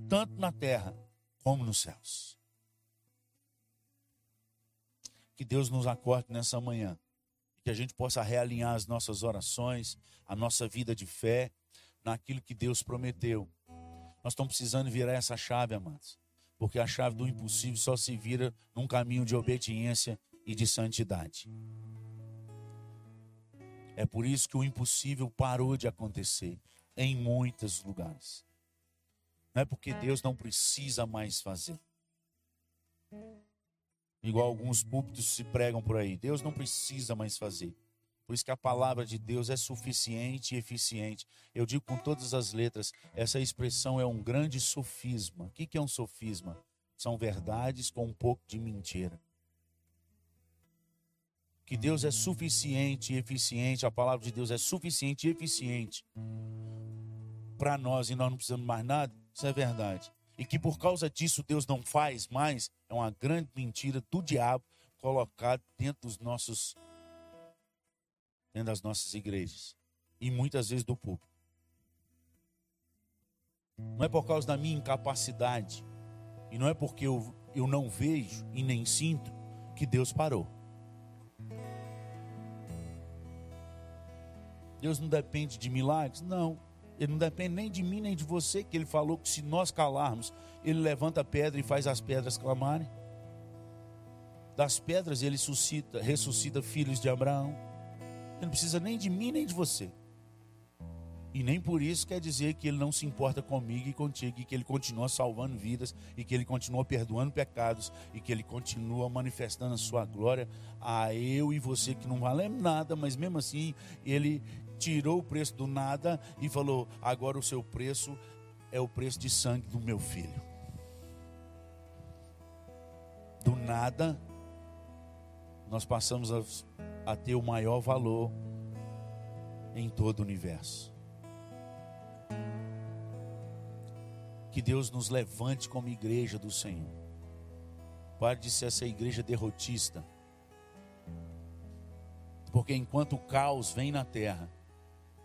tanto na terra como nos céus. Que Deus nos acorde nessa manhã, que a gente possa realinhar as nossas orações, a nossa vida de fé, naquilo que Deus prometeu. Nós estamos precisando virar essa chave, amados, porque a chave do impossível só se vira num caminho de obediência e de santidade. É por isso que o impossível parou de acontecer em muitos lugares. Não é porque Deus não precisa mais fazer. Igual alguns púlpitos se pregam por aí. Deus não precisa mais fazer. Por isso que a palavra de Deus é suficiente e eficiente. Eu digo com todas as letras, essa expressão é um grande sofisma. O que é um sofisma? São verdades com um pouco de mentira que Deus é suficiente e eficiente, a palavra de Deus é suficiente e eficiente para nós e nós não precisamos mais nada, isso é verdade. E que por causa disso Deus não faz mais, é uma grande mentira do diabo colocado dentro dos nossos dentro das nossas igrejas e muitas vezes do público. Não é por causa da minha incapacidade e não é porque eu, eu não vejo e nem sinto que Deus parou. Deus não depende de milagres? Não. Ele não depende nem de mim nem de você, que ele falou que se nós calarmos, ele levanta a pedra e faz as pedras clamarem. Das pedras ele suscita, ressuscita filhos de Abraão. Ele não precisa nem de mim nem de você. E nem por isso quer dizer que ele não se importa comigo e contigo, e que ele continua salvando vidas, e que ele continua perdoando pecados, e que ele continua manifestando a sua glória a eu e você que não valemos nada, mas mesmo assim ele tirou o preço do nada e falou: agora o seu preço é o preço de sangue do meu filho. Do nada, nós passamos a, a ter o maior valor em todo o universo. Que Deus nos levante como igreja do Senhor. Pare de ser essa igreja derrotista. Porque enquanto o caos vem na terra,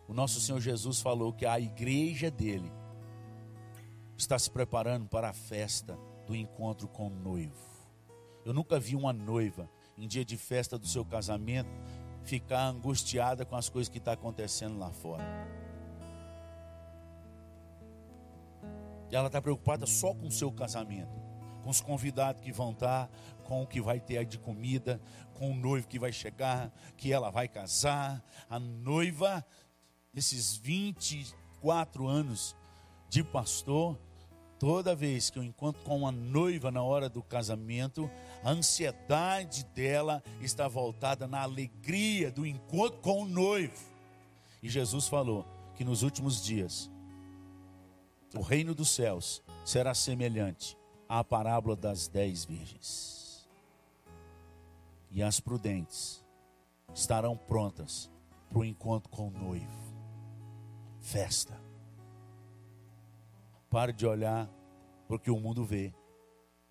o nosso Senhor Jesus falou que a igreja dele está se preparando para a festa do encontro com o noivo. Eu nunca vi uma noiva em dia de festa do seu casamento ficar angustiada com as coisas que estão tá acontecendo lá fora. E ela está preocupada só com o seu casamento, com os convidados que vão estar, tá, com o que vai ter de comida, com o noivo que vai chegar, que ela vai casar. A noiva nesses 24 anos de pastor, toda vez que eu encontro com uma noiva na hora do casamento, a ansiedade dela está voltada na alegria do encontro com o noivo. E Jesus falou que nos últimos dias o reino dos céus será semelhante à parábola das dez virgens. E as prudentes estarão prontas para o encontro com o noivo festa. Pare de olhar para o mundo vê,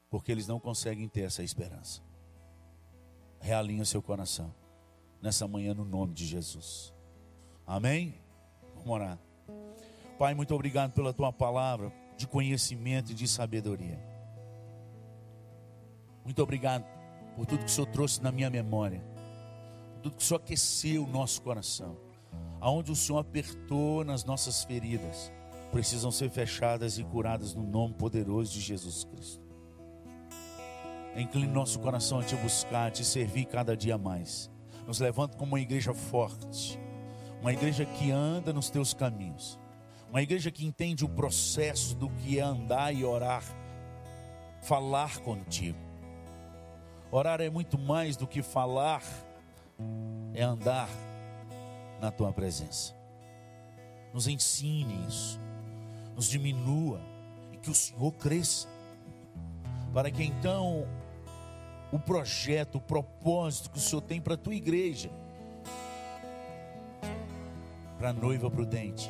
porque eles não conseguem ter essa esperança. Realinha seu coração nessa manhã no nome de Jesus. Amém? Vamos orar. Pai, muito obrigado pela tua palavra de conhecimento e de sabedoria. Muito obrigado por tudo que o Senhor trouxe na minha memória, tudo que o Senhor aqueceu o nosso coração aonde o Senhor apertou nas nossas feridas, precisam ser fechadas e curadas no nome poderoso de Jesus Cristo. Incline nosso coração a te buscar, a te servir cada dia mais. Nos levanta como uma igreja forte, uma igreja que anda nos teus caminhos, uma igreja que entende o processo do que é andar e orar, falar contigo. Orar é muito mais do que falar, é andar na tua presença. Nos ensine isso, nos diminua e que o Senhor cresça, para que então o projeto, o propósito que o Senhor tem para a tua igreja, para a noiva prudente,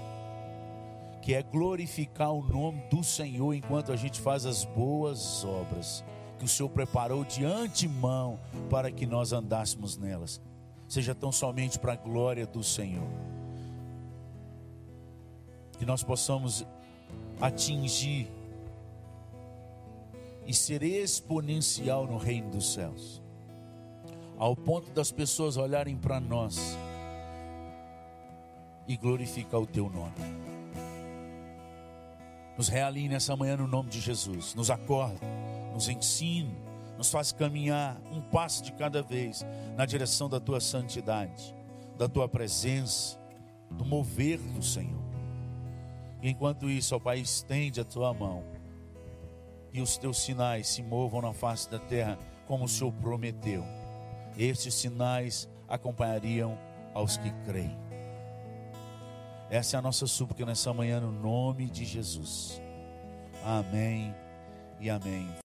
que é glorificar o nome do Senhor enquanto a gente faz as boas obras que o Senhor preparou de antemão para que nós andássemos nelas. Seja tão somente para a glória do Senhor. Que nós possamos atingir e ser exponencial no reino dos céus, ao ponto das pessoas olharem para nós e glorificar o teu nome. Nos realinhe nessa manhã no nome de Jesus, nos acorda, nos ensina, nos faz caminhar um passo de cada vez na direção da tua santidade, da tua presença, do mover do Senhor. E enquanto isso, ó Pai, estende a tua mão e os teus sinais se movam na face da terra, como o Senhor prometeu. Estes sinais acompanhariam aos que creem. Essa é a nossa súplica nessa manhã, no nome de Jesus. Amém e amém.